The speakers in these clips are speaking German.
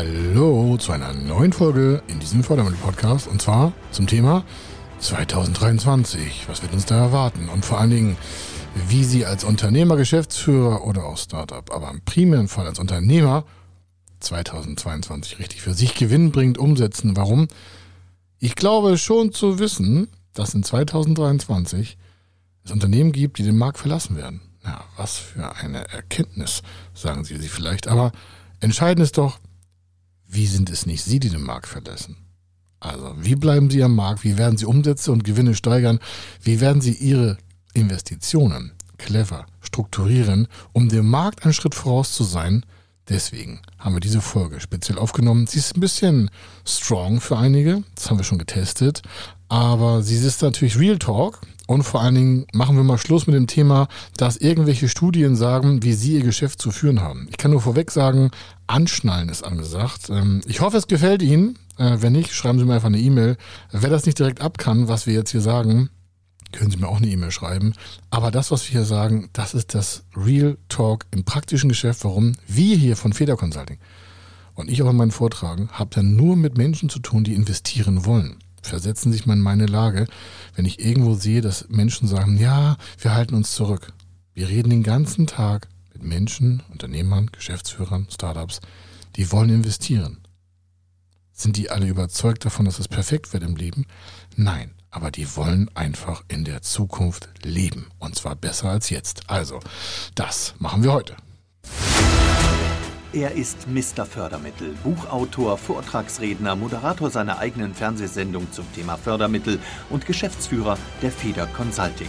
Hallo zu einer neuen Folge in diesem Fördermittel-Podcast und zwar zum Thema 2023. Was wird uns da erwarten? Und vor allen Dingen, wie Sie als Unternehmer, Geschäftsführer oder auch Startup, aber im primären Fall als Unternehmer 2022 richtig für sich gewinnbringend umsetzen. Warum? Ich glaube schon zu wissen, dass in 2023 es Unternehmen gibt, die den Markt verlassen werden. Ja, was für eine Erkenntnis, sagen Sie sich vielleicht. Aber entscheidend ist doch, wie sind es nicht Sie, die den Markt verlassen? Also, wie bleiben Sie am Markt? Wie werden Sie Umsätze und Gewinne steigern? Wie werden Sie Ihre Investitionen clever strukturieren, um dem Markt einen Schritt voraus zu sein? Deswegen haben wir diese Folge speziell aufgenommen. Sie ist ein bisschen strong für einige, das haben wir schon getestet, aber sie ist natürlich Real Talk und vor allen Dingen machen wir mal Schluss mit dem Thema, dass irgendwelche Studien sagen, wie Sie Ihr Geschäft zu führen haben. Ich kann nur vorweg sagen, Anschnallen ist angesagt. Ähm, ich hoffe, es gefällt Ihnen. Äh, wenn nicht, schreiben Sie mir einfach eine E-Mail. Wer das nicht direkt ab kann, was wir jetzt hier sagen, können Sie mir auch eine E-Mail schreiben. Aber das, was wir hier sagen, das ist das Real Talk im praktischen Geschäft. Warum? Wir hier von Feder Consulting und ich auch in meinen Vortragen habe dann nur mit Menschen zu tun, die investieren wollen versetzen sich mal in meine Lage, wenn ich irgendwo sehe, dass Menschen sagen, ja, wir halten uns zurück. Wir reden den ganzen Tag mit Menschen, Unternehmern, Geschäftsführern, Startups, die wollen investieren. Sind die alle überzeugt davon, dass es perfekt wird im Leben? Nein, aber die wollen einfach in der Zukunft leben. Und zwar besser als jetzt. Also, das machen wir heute. Er ist Mr. Fördermittel, Buchautor, Vortragsredner, Moderator seiner eigenen Fernsehsendung zum Thema Fördermittel und Geschäftsführer der Feder Consulting.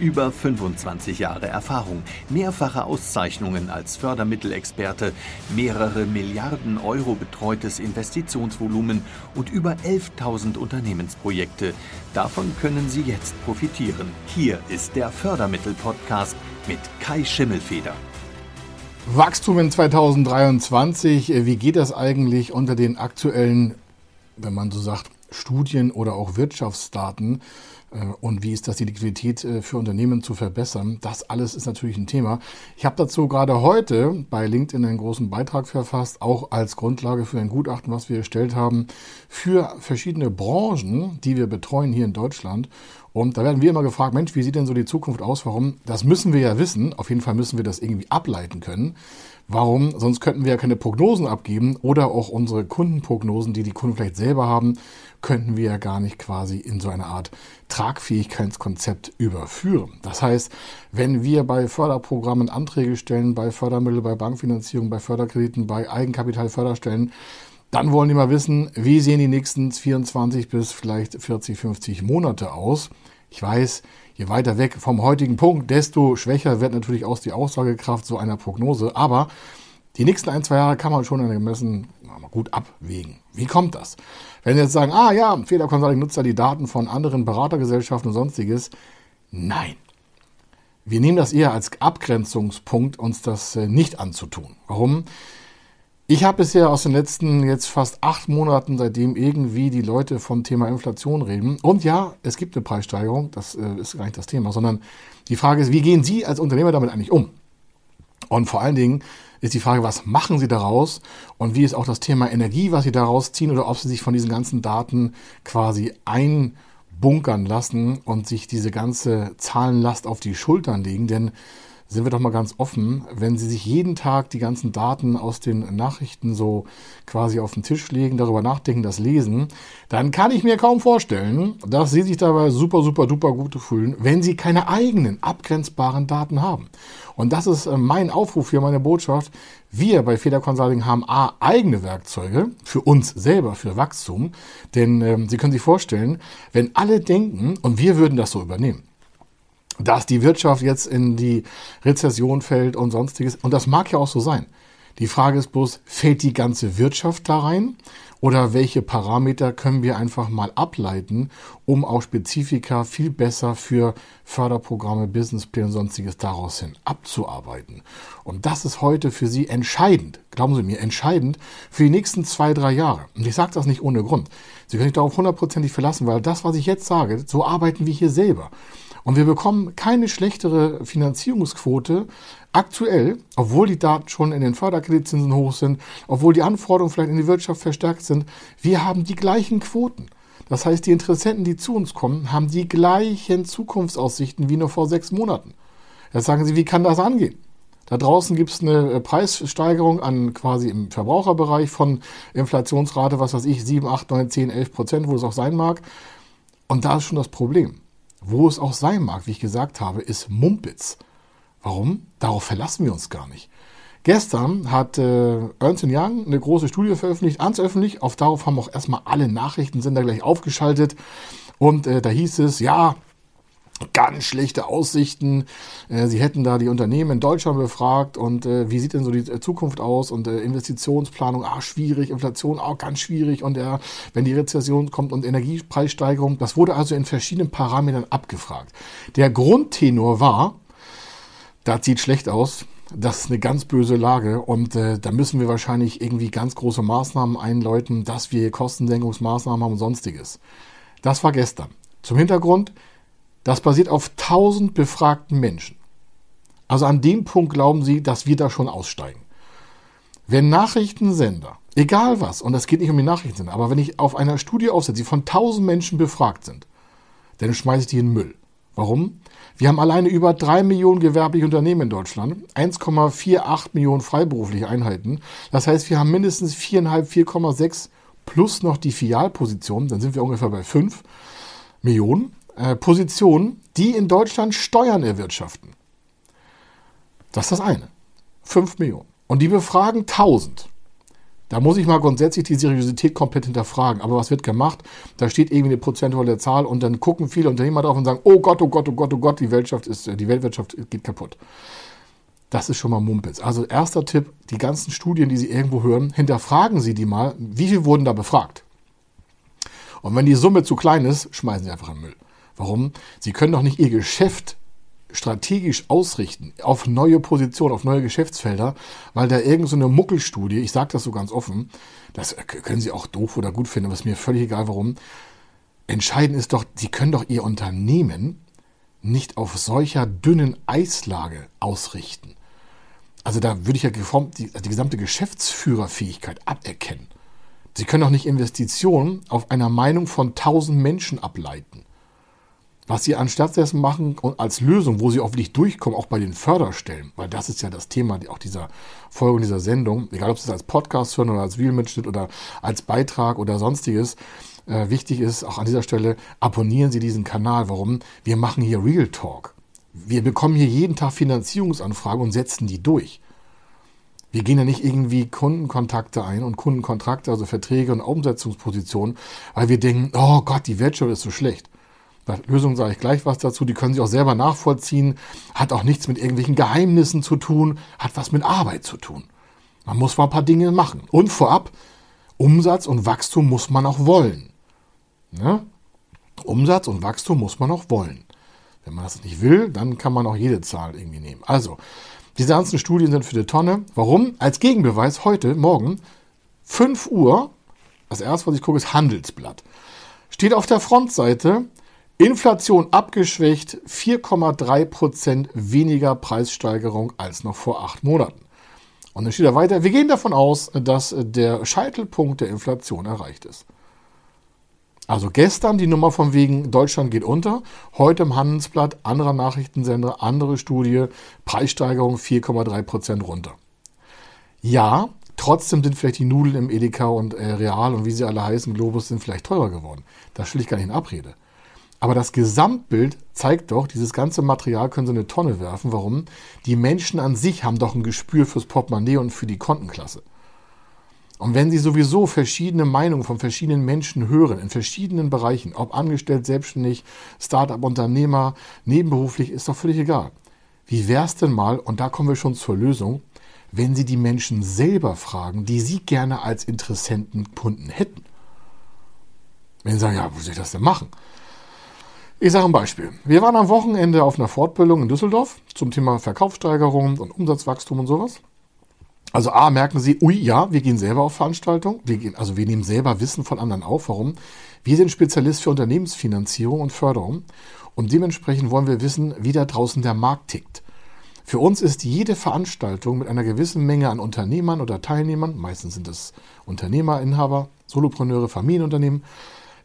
Über 25 Jahre Erfahrung, mehrfache Auszeichnungen als Fördermittelexperte, mehrere Milliarden Euro betreutes Investitionsvolumen und über 11.000 Unternehmensprojekte. Davon können Sie jetzt profitieren. Hier ist der Fördermittel-Podcast mit Kai Schimmelfeder. Wachstum in 2023, wie geht das eigentlich unter den aktuellen, wenn man so sagt, Studien oder auch Wirtschaftsdaten? Äh, und wie ist das, die Liquidität äh, für Unternehmen zu verbessern? Das alles ist natürlich ein Thema. Ich habe dazu gerade heute bei LinkedIn einen großen Beitrag verfasst, auch als Grundlage für ein Gutachten, was wir erstellt haben, für verschiedene Branchen, die wir betreuen hier in Deutschland. Und da werden wir immer gefragt, Mensch, wie sieht denn so die Zukunft aus? Warum? Das müssen wir ja wissen. Auf jeden Fall müssen wir das irgendwie ableiten können. Warum? Sonst könnten wir ja keine Prognosen abgeben oder auch unsere Kundenprognosen, die die Kunden vielleicht selber haben, könnten wir ja gar nicht quasi in so eine Art Tragfähigkeitskonzept überführen. Das heißt, wenn wir bei Förderprogrammen Anträge stellen, bei Fördermittel, bei Bankfinanzierung, bei Förderkrediten, bei Eigenkapitalförderstellen, dann wollen die mal wissen, wie sehen die nächsten 24 bis vielleicht 40, 50 Monate aus. Ich weiß, je weiter weg vom heutigen Punkt, desto schwächer wird natürlich auch die Aussagekraft so einer Prognose. Aber die nächsten ein, zwei Jahre kann man schon gemessen gut abwägen. Wie kommt das? Wenn Sie jetzt sagen, ah ja, Feder nutzt ja die Daten von anderen Beratergesellschaften und sonstiges. Nein. Wir nehmen das eher als Abgrenzungspunkt, uns das äh, nicht anzutun. Warum? Ich habe bisher aus den letzten jetzt fast acht Monaten, seitdem irgendwie die Leute vom Thema Inflation reden, und ja, es gibt eine Preissteigerung, das äh, ist gar nicht das Thema, sondern die Frage ist, wie gehen Sie als Unternehmer damit eigentlich um? Und vor allen Dingen ist die Frage, was machen Sie daraus und wie ist auch das Thema Energie, was Sie daraus ziehen oder ob Sie sich von diesen ganzen Daten quasi einbunkern lassen und sich diese ganze Zahlenlast auf die Schultern legen. Denn sind wir doch mal ganz offen, wenn Sie sich jeden Tag die ganzen Daten aus den Nachrichten so quasi auf den Tisch legen, darüber nachdenken, das lesen, dann kann ich mir kaum vorstellen, dass Sie sich dabei super, super, duper gut fühlen, wenn Sie keine eigenen abgrenzbaren Daten haben. Und das ist äh, mein Aufruf hier, meine Botschaft. Wir bei Feder Consulting haben A, eigene Werkzeuge für uns selber, für Wachstum. Denn ähm, Sie können sich vorstellen, wenn alle denken, und wir würden das so übernehmen, dass die Wirtschaft jetzt in die Rezession fällt und sonstiges. Und das mag ja auch so sein. Die Frage ist bloß, fällt die ganze Wirtschaft da rein? Oder welche Parameter können wir einfach mal ableiten, um auch Spezifika viel besser für Förderprogramme, Businesspläne und sonstiges daraus hin abzuarbeiten? Und das ist heute für Sie entscheidend, glauben Sie mir, entscheidend für die nächsten zwei, drei Jahre. Und ich sage das nicht ohne Grund. Sie können sich darauf hundertprozentig verlassen, weil das, was ich jetzt sage, so arbeiten wir hier selber. Und wir bekommen keine schlechtere Finanzierungsquote aktuell, obwohl die Daten schon in den Förderkreditzinsen hoch sind, obwohl die Anforderungen vielleicht in die Wirtschaft verstärkt sind. Wir haben die gleichen Quoten. Das heißt, die Interessenten, die zu uns kommen, haben die gleichen Zukunftsaussichten wie nur vor sechs Monaten. Jetzt sagen Sie, wie kann das angehen? Da draußen gibt es eine äh, Preissteigerung an quasi im Verbraucherbereich von Inflationsrate, was weiß ich, 7, 8, 9, 10, 11 Prozent, wo es auch sein mag. Und da ist schon das Problem. Wo es auch sein mag, wie ich gesagt habe, ist Mumpitz. Warum? Darauf verlassen wir uns gar nicht. Gestern hat äh, Ernst Young eine große Studie veröffentlicht, ans öffentlich. Auf darauf haben auch erstmal alle Nachrichtensender gleich aufgeschaltet. Und äh, da hieß es, ja, ganz schlechte Aussichten. Äh, sie hätten da die Unternehmen in Deutschland befragt und äh, wie sieht denn so die äh, Zukunft aus und äh, Investitionsplanung, ah, schwierig, Inflation auch ganz schwierig und äh, wenn die Rezession kommt und Energiepreissteigerung, das wurde also in verschiedenen Parametern abgefragt. Der Grundtenor war, das sieht schlecht aus, das ist eine ganz böse Lage und äh, da müssen wir wahrscheinlich irgendwie ganz große Maßnahmen einläuten, dass wir Kostensenkungsmaßnahmen haben und sonstiges. Das war gestern. Zum Hintergrund, das basiert auf 1000 befragten Menschen. Also an dem Punkt glauben Sie, dass wir da schon aussteigen. Wenn Nachrichtensender, egal was, und das geht nicht um die Nachrichtensender, aber wenn ich auf einer Studie aufsetze, die von 1000 Menschen befragt sind, dann schmeiße ich die in den Müll. Warum? Wir haben alleine über 3 Millionen gewerbliche Unternehmen in Deutschland, 1,48 Millionen freiberufliche Einheiten. Das heißt, wir haben mindestens 4,5, 4,6 plus noch die Filialpositionen, dann sind wir ungefähr bei 5 Millionen äh, Positionen, die in Deutschland Steuern erwirtschaften. Das ist das eine. 5 Millionen. Und die befragen 1000. Da muss ich mal grundsätzlich die Seriosität komplett hinterfragen. Aber was wird gemacht? Da steht irgendwie eine prozentuale Zahl und dann gucken viele Unternehmer drauf und sagen, oh Gott, oh Gott, oh Gott, oh Gott, die Weltwirtschaft ist, die Weltwirtschaft geht kaputt. Das ist schon mal Mumpitz. Also erster Tipp, die ganzen Studien, die Sie irgendwo hören, hinterfragen Sie die mal, wie viel wurden da befragt? Und wenn die Summe zu klein ist, schmeißen Sie einfach in den Müll. Warum? Sie können doch nicht Ihr Geschäft strategisch ausrichten auf neue Positionen, auf neue Geschäftsfelder, weil da irgendeine so Muckelstudie, ich sage das so ganz offen, das können Sie auch doof oder gut finden, aber ist mir völlig egal warum. Entscheidend ist doch, Sie können doch Ihr Unternehmen nicht auf solcher dünnen Eislage ausrichten. Also da würde ich ja geformt die, die gesamte Geschäftsführerfähigkeit aberkennen. Sie können doch nicht Investitionen auf einer Meinung von 1000 Menschen ableiten. Was sie anstatt dessen machen und als Lösung, wo sie hoffentlich durchkommen, auch bei den Förderstellen, weil das ist ja das Thema auch dieser Folge dieser Sendung, egal ob sie es als Podcast hören oder als Videomitschnitt oder als Beitrag oder sonstiges, äh, wichtig ist auch an dieser Stelle, abonnieren Sie diesen Kanal. Warum? Wir machen hier Real Talk. Wir bekommen hier jeden Tag Finanzierungsanfragen und setzen die durch. Wir gehen ja nicht irgendwie Kundenkontakte ein und Kundenkontrakte, also Verträge und Umsetzungspositionen, weil wir denken, oh Gott, die Wirtschaft ist so schlecht. Bei Lösung sage ich gleich was dazu, die können Sie auch selber nachvollziehen, hat auch nichts mit irgendwelchen Geheimnissen zu tun, hat was mit Arbeit zu tun. Man muss mal ein paar Dinge machen. Und vorab, Umsatz und Wachstum muss man auch wollen. Ne? Umsatz und Wachstum muss man auch wollen. Wenn man das nicht will, dann kann man auch jede Zahl irgendwie nehmen. Also, diese ganzen Studien sind für die Tonne. Warum? Als Gegenbeweis heute, morgen, 5 Uhr, das erste, was ich gucke, ist Handelsblatt. Steht auf der Frontseite, Inflation abgeschwächt, 4,3 Prozent weniger Preissteigerung als noch vor acht Monaten. Und dann steht da weiter, wir gehen davon aus, dass der Scheitelpunkt der Inflation erreicht ist. Also gestern die Nummer von wegen Deutschland geht unter, heute im Handelsblatt, anderer Nachrichtensender, andere Studie, Preissteigerung 4,3 Prozent runter. Ja, trotzdem sind vielleicht die Nudeln im Edeka und äh, Real und wie sie alle heißen, Globus sind vielleicht teurer geworden. Das stelle ich gar nicht in Abrede. Aber das Gesamtbild zeigt doch, dieses ganze Material können Sie in eine Tonne werfen. Warum? Die Menschen an sich haben doch ein Gespür fürs Portemonnaie und für die Kontenklasse. Und wenn Sie sowieso verschiedene Meinungen von verschiedenen Menschen hören, in verschiedenen Bereichen, ob angestellt, selbstständig, Start-up, Unternehmer, nebenberuflich, ist doch völlig egal. Wie wäre es denn mal, und da kommen wir schon zur Lösung, wenn Sie die Menschen selber fragen, die Sie gerne als Interessenten Kunden hätten. Wenn Sie sagen, ja, wo soll ich das denn machen? Ich sage ein Beispiel. Wir waren am Wochenende auf einer Fortbildung in Düsseldorf zum Thema Verkaufssteigerung und Umsatzwachstum und sowas. Also A, merken Sie, ui, ja, wir gehen selber auf Veranstaltungen. Wir gehen, also wir nehmen selber Wissen von anderen auf. Warum? Wir sind Spezialist für Unternehmensfinanzierung und Förderung. Und dementsprechend wollen wir wissen, wie da draußen der Markt tickt. Für uns ist jede Veranstaltung mit einer gewissen Menge an Unternehmern oder Teilnehmern, meistens sind es Unternehmer, Inhaber, Solopreneure, Familienunternehmen,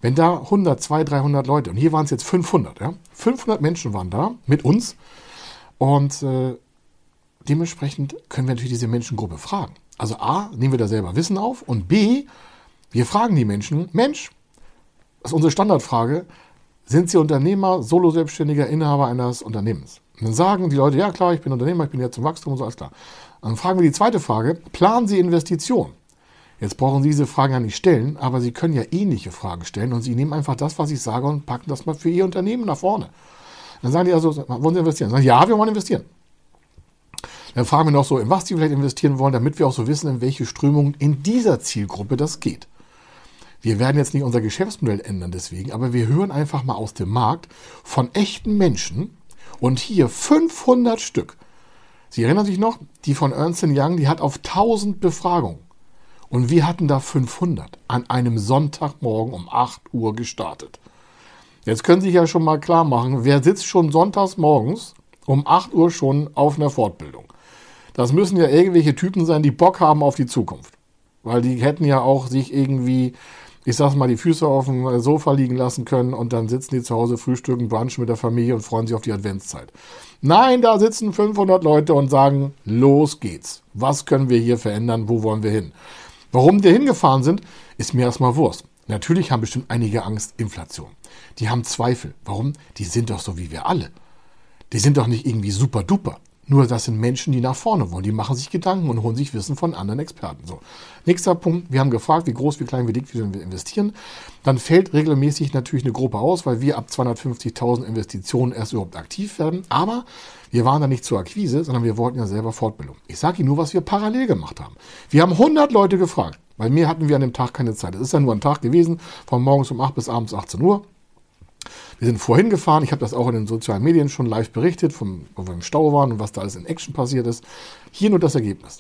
wenn da 100, 200, 300 Leute, und hier waren es jetzt 500, ja, 500 Menschen waren da mit uns und äh, dementsprechend können wir natürlich diese Menschengruppe fragen. Also A, nehmen wir da selber Wissen auf und B, wir fragen die Menschen, Mensch, das ist unsere Standardfrage, sind Sie Unternehmer, Solo-Selbstständiger, Inhaber eines Unternehmens? Und dann sagen die Leute, ja klar, ich bin Unternehmer, ich bin jetzt zum Wachstum und so, alles klar. dann fragen wir die zweite Frage, planen Sie Investitionen? Jetzt brauchen Sie diese Fragen ja nicht stellen, aber Sie können ja ähnliche Fragen stellen und Sie nehmen einfach das, was ich sage und packen das mal für Ihr Unternehmen nach vorne. Dann sagen die also, wollen Sie investieren? Sagen, ja, wir wollen investieren. Dann fragen wir noch so, in was die vielleicht investieren wollen, damit wir auch so wissen, in welche Strömungen in dieser Zielgruppe das geht. Wir werden jetzt nicht unser Geschäftsmodell ändern deswegen, aber wir hören einfach mal aus dem Markt von echten Menschen, und hier 500 Stück. Sie erinnern sich noch, die von Ernst Young, die hat auf 1000 Befragungen. Und wir hatten da 500 an einem Sonntagmorgen um 8 Uhr gestartet. Jetzt können Sie sich ja schon mal klar machen, wer sitzt schon sonntags morgens um 8 Uhr schon auf einer Fortbildung? Das müssen ja irgendwelche Typen sein, die Bock haben auf die Zukunft. Weil die hätten ja auch sich irgendwie ich sag's mal, die Füße auf dem Sofa liegen lassen können und dann sitzen die zu Hause, frühstücken, brunchen mit der Familie und freuen sich auf die Adventszeit. Nein, da sitzen 500 Leute und sagen, los geht's. Was können wir hier verändern? Wo wollen wir hin? Warum wir hingefahren sind, ist mir erstmal Wurst. Natürlich haben bestimmt einige Angst, Inflation. Die haben Zweifel. Warum? Die sind doch so wie wir alle. Die sind doch nicht irgendwie super duper. Nur das sind Menschen, die nach vorne wollen. Die machen sich Gedanken und holen sich Wissen von anderen Experten. So. Nächster Punkt. Wir haben gefragt, wie groß, wie klein, wie dick, wie wir investieren. Dann fällt regelmäßig natürlich eine Gruppe aus, weil wir ab 250.000 Investitionen erst überhaupt aktiv werden. Aber wir waren da nicht zur Akquise, sondern wir wollten ja selber Fortbildung. Ich sage Ihnen nur, was wir parallel gemacht haben. Wir haben 100 Leute gefragt. Bei mir hatten wir an dem Tag keine Zeit. Es ist ja nur ein Tag gewesen, von morgens um 8 bis abends 18 Uhr. Wir sind vorhin gefahren, ich habe das auch in den sozialen Medien schon live berichtet, vom, wo wir im Stau waren und was da alles in Action passiert ist. Hier nur das Ergebnis.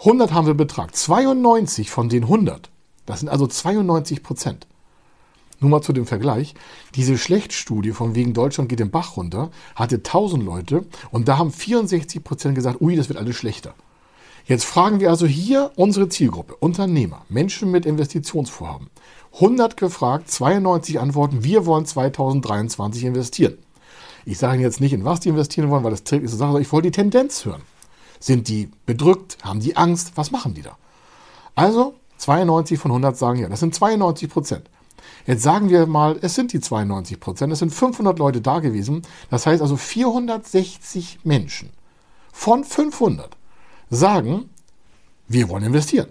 100 haben wir betragt, 92 von den 100, das sind also 92 Prozent. Nur mal zu dem Vergleich. Diese Schlechtstudie von wegen Deutschland geht den Bach runter, hatte 1000 Leute und da haben 64 Prozent gesagt, ui, das wird alles schlechter. Jetzt fragen wir also hier unsere Zielgruppe, Unternehmer, Menschen mit Investitionsvorhaben. 100 gefragt, 92 Antworten, wir wollen 2023 investieren. Ich sage Ihnen jetzt nicht, in was die investieren wollen, weil das trägt ist eine Sache, ich wollte die Tendenz hören. Sind die bedrückt? Haben die Angst? Was machen die da? Also 92 von 100 sagen ja, das sind 92 Prozent. Jetzt sagen wir mal, es sind die 92 Prozent, es sind 500 Leute da gewesen. Das heißt also 460 Menschen von 500 sagen, wir wollen investieren.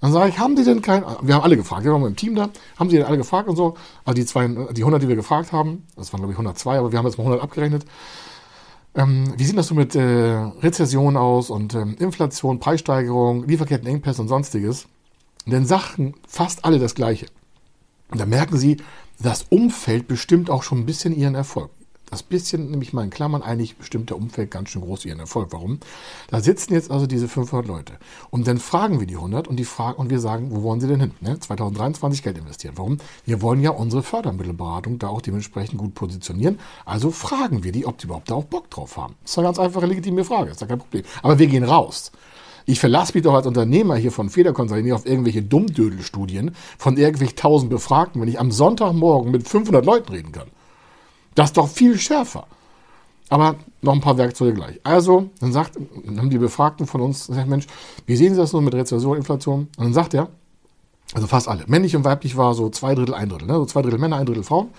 Dann sage ich, haben die denn kein, wir haben alle gefragt, wir waren im Team da, haben sie denn alle gefragt und so, also die, zwei, die 100, die wir gefragt haben, das waren glaube ich 102, aber wir haben jetzt mal 100 abgerechnet, ähm, wie sieht das so mit äh, Rezession aus und ähm, Inflation, Preissteigerung, Lieferkettenengpässe und sonstiges? Denn Sachen fast alle das Gleiche. Und da merken Sie, das Umfeld bestimmt auch schon ein bisschen Ihren Erfolg das bisschen, nämlich mal in Klammern, eigentlich bestimmt der Umfeld ganz schön groß ihren Erfolg. Warum? Da sitzen jetzt also diese 500 Leute. Und dann fragen wir die 100 und, die fragen, und wir sagen, wo wollen sie denn hin? Ne? 2023 Geld investieren. Warum? Wir wollen ja unsere Fördermittelberatung da auch dementsprechend gut positionieren. Also fragen wir die, ob die überhaupt da auch Bock drauf haben. Das ist eine ganz einfache, legitime Frage. Ist ja kein Problem. Aber wir gehen raus. Ich verlasse mich doch als Unternehmer hier von Federkonzernen nicht auf irgendwelche Dummdödelstudien von irgendwelchen tausend Befragten, wenn ich am Sonntagmorgen mit 500 Leuten reden kann. Das ist doch viel schärfer. Aber noch ein paar Werkzeuge gleich. Also, dann sagt, dann haben die Befragten von uns gesagt, Mensch, wie sehen Sie das so mit Rezession, Inflation? Und dann sagt er, also fast alle, männlich und weiblich war so zwei Drittel, ein Drittel, ne? so zwei Drittel Männer, ein Drittel Frauen,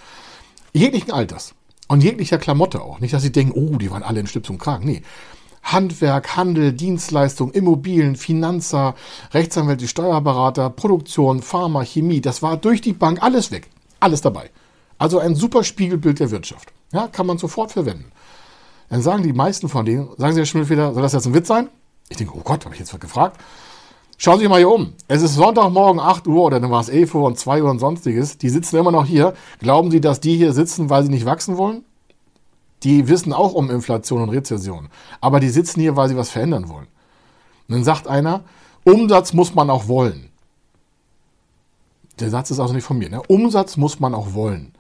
jeglichen Alters und jeglicher Klamotte auch. Nicht, dass sie denken, oh, die waren alle in Schlips und Kragen. Nee. Handwerk, Handel, Dienstleistung, Immobilien, Finanzer, Rechtsanwälte, Steuerberater, Produktion, Pharma, Chemie, das war durch die Bank alles weg. Alles dabei. Also ein super Spiegelbild der Wirtschaft. Ja, kann man sofort verwenden. Dann sagen die meisten von denen, sagen sie ja schon wieder, soll das jetzt ein Witz sein? Ich denke, oh Gott, habe ich jetzt was gefragt? Schauen Sie sich mal hier um. Es ist Sonntagmorgen 8 Uhr oder dann war es 11 Uhr und 2 Uhr und sonstiges. Die sitzen immer noch hier. Glauben Sie, dass die hier sitzen, weil sie nicht wachsen wollen? Die wissen auch um Inflation und Rezession. Aber die sitzen hier, weil sie was verändern wollen. Und dann sagt einer, Umsatz muss man auch wollen. Der Satz ist also nicht von mir. Ne? Umsatz muss man auch wollen.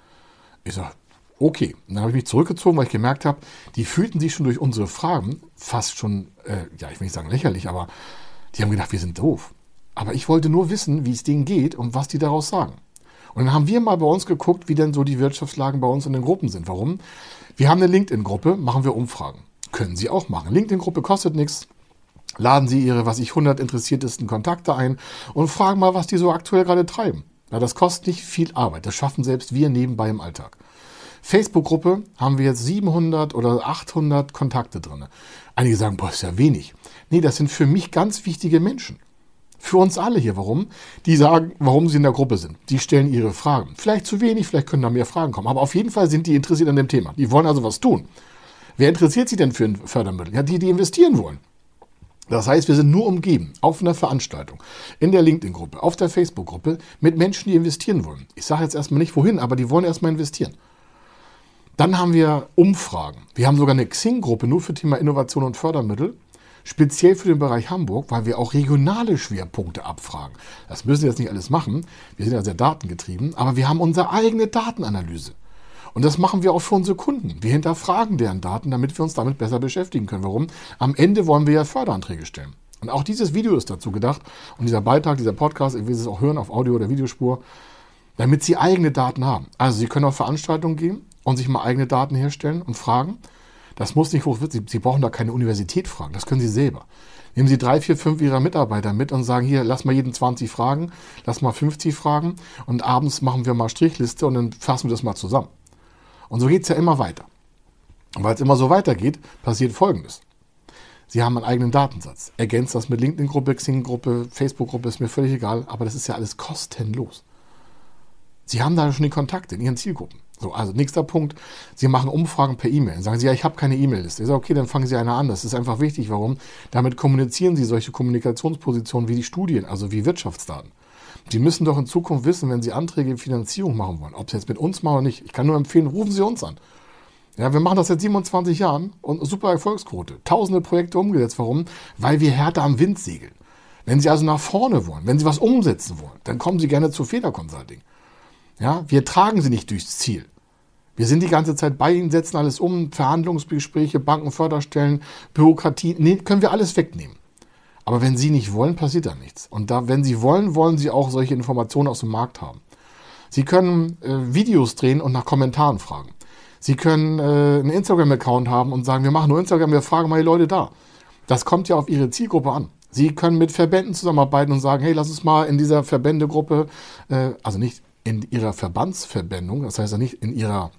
Ich sage, okay. Und dann habe ich mich zurückgezogen, weil ich gemerkt habe, die fühlten sich schon durch unsere Fragen fast schon, äh, ja, ich will nicht sagen lächerlich, aber die haben gedacht, wir sind doof. Aber ich wollte nur wissen, wie es denen geht und was die daraus sagen. Und dann haben wir mal bei uns geguckt, wie denn so die Wirtschaftslagen bei uns in den Gruppen sind. Warum? Wir haben eine LinkedIn-Gruppe, machen wir Umfragen. Können Sie auch machen. LinkedIn-Gruppe kostet nichts. Laden Sie Ihre, was ich, 100 interessiertesten Kontakte ein und fragen mal, was die so aktuell gerade treiben. Ja, das kostet nicht viel Arbeit. Das schaffen selbst wir nebenbei im Alltag. Facebook-Gruppe haben wir jetzt 700 oder 800 Kontakte drin. Einige sagen, boah, ist ja wenig. Nee, das sind für mich ganz wichtige Menschen. Für uns alle hier. Warum? Die sagen, warum sie in der Gruppe sind. Die stellen ihre Fragen. Vielleicht zu wenig, vielleicht können da mehr Fragen kommen. Aber auf jeden Fall sind die interessiert an dem Thema. Die wollen also was tun. Wer interessiert sich denn für ein Fördermittel? Ja, die, die investieren wollen. Das heißt, wir sind nur umgeben auf einer Veranstaltung, in der LinkedIn-Gruppe, auf der Facebook-Gruppe mit Menschen, die investieren wollen. Ich sage jetzt erstmal nicht wohin, aber die wollen erstmal investieren. Dann haben wir Umfragen. Wir haben sogar eine Xing-Gruppe nur für Thema Innovation und Fördermittel, speziell für den Bereich Hamburg, weil wir auch regionale Schwerpunkte abfragen. Das müssen wir jetzt nicht alles machen. Wir sind ja sehr datengetrieben, aber wir haben unsere eigene Datenanalyse. Und das machen wir auch für unsere Kunden. Wir hinterfragen deren Daten, damit wir uns damit besser beschäftigen können. Warum? Am Ende wollen wir ja Förderanträge stellen. Und auch dieses Video ist dazu gedacht und dieser Beitrag, dieser Podcast, ich will es auch hören auf Audio- oder Videospur, damit Sie eigene Daten haben. Also Sie können auf Veranstaltungen gehen und sich mal eigene Daten herstellen und fragen. Das muss nicht hoch, Sie, Sie brauchen da keine Universität fragen, das können Sie selber. Nehmen Sie drei, vier, fünf Ihrer Mitarbeiter mit und sagen, hier, lass mal jeden 20 fragen, lass mal 50 fragen und abends machen wir mal Strichliste und dann fassen wir das mal zusammen. Und so geht es ja immer weiter. Und weil es immer so weitergeht, passiert Folgendes. Sie haben einen eigenen Datensatz. Ergänzt das mit LinkedIn-Gruppe, Xing-Gruppe, Facebook-Gruppe, ist mir völlig egal, aber das ist ja alles kostenlos. Sie haben da schon die Kontakte in Ihren Zielgruppen. So, also nächster Punkt, Sie machen Umfragen per E-Mail. Sagen Sie, ja, ich habe keine E-Mail-Liste. Ich sage, okay, dann fangen Sie eine an. Das ist einfach wichtig. Warum? Damit kommunizieren Sie solche Kommunikationspositionen wie die Studien, also wie Wirtschaftsdaten. Sie müssen doch in Zukunft wissen, wenn Sie Anträge in Finanzierung machen wollen, ob Sie jetzt mit uns machen oder nicht. Ich kann nur empfehlen, rufen Sie uns an. Ja, wir machen das seit 27 Jahren und super Erfolgsquote. Tausende Projekte umgesetzt. Warum? Weil wir härter am Wind segeln. Wenn Sie also nach vorne wollen, wenn Sie was umsetzen wollen, dann kommen Sie gerne zu Feder Consulting. Ja, wir tragen Sie nicht durchs Ziel. Wir sind die ganze Zeit bei Ihnen, setzen alles um, Verhandlungsgespräche, Bankenförderstellen, Bürokratie, nee, können wir alles wegnehmen. Aber wenn Sie nicht wollen, passiert da nichts. Und da, wenn Sie wollen, wollen Sie auch solche Informationen aus dem Markt haben. Sie können äh, Videos drehen und nach Kommentaren fragen. Sie können äh, einen Instagram-Account haben und sagen, wir machen nur Instagram, wir fragen mal die Leute da. Das kommt ja auf Ihre Zielgruppe an. Sie können mit Verbänden zusammenarbeiten und sagen, hey, lass uns mal in dieser Verbändegruppe, äh, also nicht in Ihrer Verbandsverbändung, das heißt ja nicht in Ihrer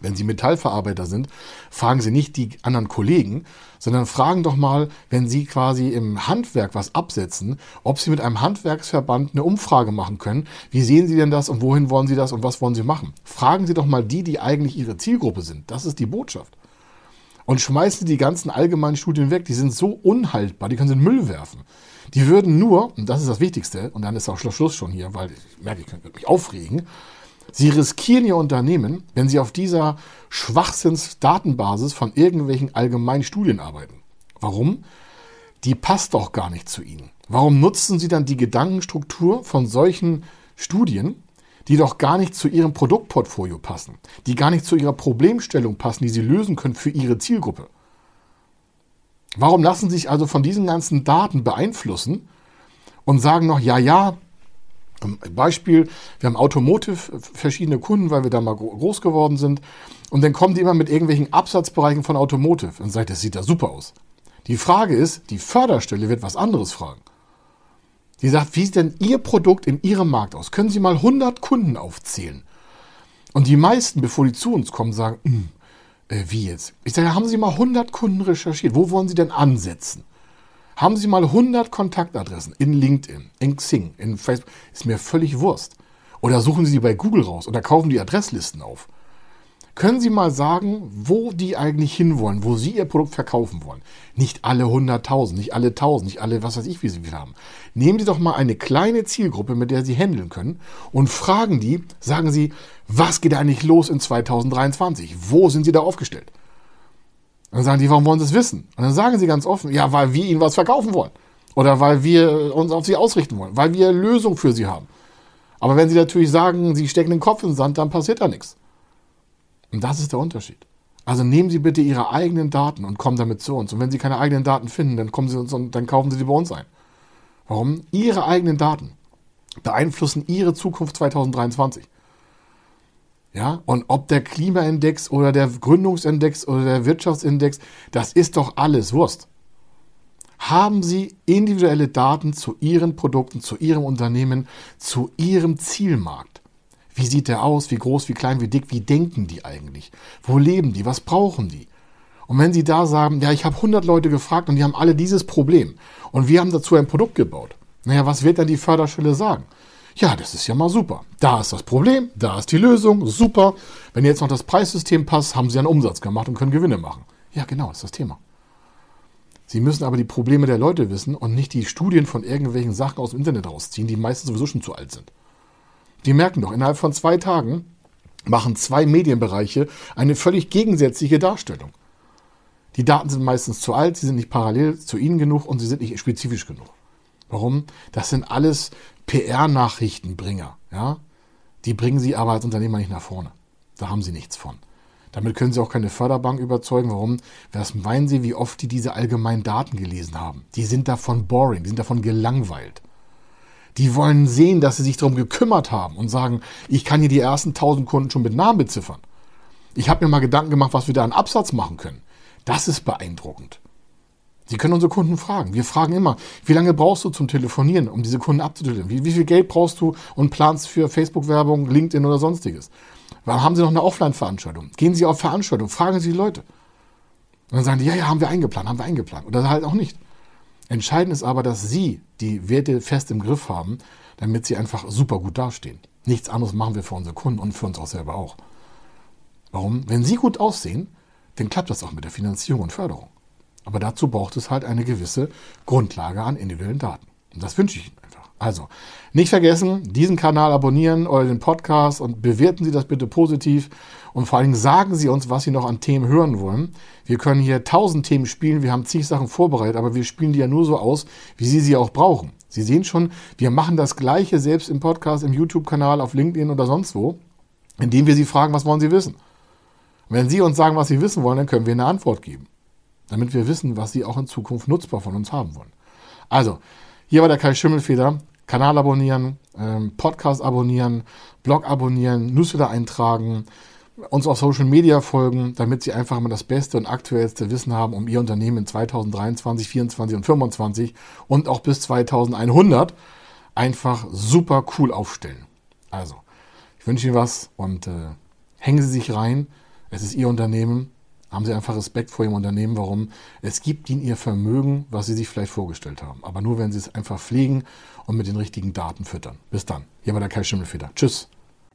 wenn Sie Metallverarbeiter sind, fragen Sie nicht die anderen Kollegen, sondern fragen doch mal, wenn Sie quasi im Handwerk was absetzen, ob Sie mit einem Handwerksverband eine Umfrage machen können. Wie sehen Sie denn das und wohin wollen Sie das und was wollen Sie machen? Fragen Sie doch mal die, die eigentlich Ihre Zielgruppe sind. Das ist die Botschaft. Und schmeißen Sie die ganzen allgemeinen Studien weg. Die sind so unhaltbar, die können Sie in den Müll werfen. Die würden nur, und das ist das Wichtigste, und dann ist auch Schluss schon hier, weil ich merke, ich könnte mich aufregen, Sie riskieren Ihr Unternehmen, wenn Sie auf dieser Schwachsinnsdatenbasis von irgendwelchen allgemeinen Studien arbeiten. Warum? Die passt doch gar nicht zu Ihnen. Warum nutzen Sie dann die Gedankenstruktur von solchen Studien, die doch gar nicht zu Ihrem Produktportfolio passen, die gar nicht zu Ihrer Problemstellung passen, die Sie lösen können für Ihre Zielgruppe? Warum lassen Sie sich also von diesen ganzen Daten beeinflussen und sagen noch, ja, ja, Beispiel, wir haben Automotive, verschiedene Kunden, weil wir da mal groß geworden sind. Und dann kommen die immer mit irgendwelchen Absatzbereichen von Automotive und sagt, das sieht da super aus. Die Frage ist, die Förderstelle wird was anderes fragen. Die sagt, wie sieht denn Ihr Produkt in Ihrem Markt aus? Können Sie mal 100 Kunden aufzählen? Und die meisten, bevor die zu uns kommen, sagen, hm, äh, wie jetzt? Ich sage, haben Sie mal 100 Kunden recherchiert? Wo wollen Sie denn ansetzen? Haben Sie mal 100 Kontaktadressen in LinkedIn, in Xing, in Facebook, ist mir völlig Wurst. Oder suchen Sie die bei Google raus oder kaufen die Adresslisten auf. Können Sie mal sagen, wo die eigentlich hinwollen, wo Sie Ihr Produkt verkaufen wollen? Nicht alle 100.000, nicht alle 1.000, nicht alle, was weiß ich, wie Sie viel haben. Nehmen Sie doch mal eine kleine Zielgruppe, mit der Sie handeln können und fragen die, sagen Sie, was geht eigentlich los in 2023? Wo sind Sie da aufgestellt? Dann sagen die, warum wollen Sie es wissen? Und dann sagen Sie ganz offen, ja, weil wir Ihnen was verkaufen wollen. Oder weil wir uns auf Sie ausrichten wollen, weil wir Lösungen für Sie haben. Aber wenn Sie natürlich sagen, Sie stecken den Kopf in den Sand, dann passiert da nichts. Und das ist der Unterschied. Also nehmen Sie bitte Ihre eigenen Daten und kommen damit zu uns. Und wenn Sie keine eigenen Daten finden, dann kommen Sie uns und dann kaufen Sie die bei uns ein. Warum? Ihre eigenen Daten beeinflussen Ihre Zukunft 2023. Ja, und ob der Klimaindex oder der Gründungsindex oder der Wirtschaftsindex, das ist doch alles Wurst. Haben Sie individuelle Daten zu Ihren Produkten, zu Ihrem Unternehmen, zu Ihrem Zielmarkt? Wie sieht der aus? Wie groß, wie klein, wie dick? Wie denken die eigentlich? Wo leben die? Was brauchen die? Und wenn Sie da sagen, ja, ich habe 100 Leute gefragt und die haben alle dieses Problem und wir haben dazu ein Produkt gebaut, naja, was wird dann die Förderstelle sagen? Ja, das ist ja mal super. Da ist das Problem, da ist die Lösung, super. Wenn jetzt noch das Preissystem passt, haben Sie einen Umsatz gemacht und können Gewinne machen. Ja, genau, das ist das Thema. Sie müssen aber die Probleme der Leute wissen und nicht die Studien von irgendwelchen Sachen aus dem Internet rausziehen, die meistens sowieso schon zu alt sind. Die merken doch, innerhalb von zwei Tagen machen zwei Medienbereiche eine völlig gegensätzliche Darstellung. Die Daten sind meistens zu alt, sie sind nicht parallel zu Ihnen genug und sie sind nicht spezifisch genug. Warum? Das sind alles PR-Nachrichtenbringer. Ja? Die bringen Sie aber als Unternehmer nicht nach vorne. Da haben Sie nichts von. Damit können Sie auch keine Förderbank überzeugen. Warum? Was meinen Sie, wie oft die diese allgemeinen Daten gelesen haben? Die sind davon boring, die sind davon gelangweilt. Die wollen sehen, dass sie sich darum gekümmert haben und sagen, ich kann hier die ersten 1000 Kunden schon mit Namen beziffern. Ich habe mir mal Gedanken gemacht, was wir da an Absatz machen können. Das ist beeindruckend. Sie können unsere Kunden fragen. Wir fragen immer, wie lange brauchst du zum Telefonieren, um diese Kunden abzutelefonieren? Wie, wie viel Geld brauchst du und planst für Facebook-Werbung, LinkedIn oder sonstiges? Warum haben Sie noch eine Offline-Veranstaltung? Gehen Sie auf Veranstaltungen, fragen Sie die Leute. Und dann sagen die, ja, ja, haben wir eingeplant, haben wir eingeplant. Oder halt auch nicht. Entscheidend ist aber, dass Sie die Werte fest im Griff haben, damit Sie einfach super gut dastehen. Nichts anderes machen wir für unsere Kunden und für uns auch selber auch. Warum? Wenn Sie gut aussehen, dann klappt das auch mit der Finanzierung und Förderung. Aber dazu braucht es halt eine gewisse Grundlage an individuellen Daten. Und das wünsche ich Ihnen einfach. Also, nicht vergessen, diesen Kanal abonnieren oder den Podcast und bewerten Sie das bitte positiv. Und vor allen Dingen sagen Sie uns, was Sie noch an Themen hören wollen. Wir können hier tausend Themen spielen, wir haben zig Sachen vorbereitet, aber wir spielen die ja nur so aus, wie Sie sie auch brauchen. Sie sehen schon, wir machen das Gleiche selbst im Podcast, im YouTube-Kanal, auf LinkedIn oder sonst wo, indem wir Sie fragen, was wollen Sie wissen. Und wenn Sie uns sagen, was Sie wissen wollen, dann können wir eine Antwort geben. Damit wir wissen, was Sie auch in Zukunft nutzbar von uns haben wollen. Also, hier war der Kai Schimmelfeder. Kanal abonnieren, ähm, Podcast abonnieren, Blog abonnieren, Newsletter eintragen, uns auf Social Media folgen, damit Sie einfach immer das beste und aktuellste Wissen haben, um Ihr Unternehmen in 2023, 2024 und 2025 und auch bis 2100 einfach super cool aufstellen. Also, ich wünsche Ihnen was und äh, hängen Sie sich rein. Es ist Ihr Unternehmen haben Sie einfach Respekt vor Ihrem Unternehmen. Warum? Es gibt Ihnen Ihr Vermögen, was Sie sich vielleicht vorgestellt haben. Aber nur, wenn Sie es einfach pflegen und mit den richtigen Daten füttern. Bis dann. Hier war der Kai Schimmelfeder. Tschüss.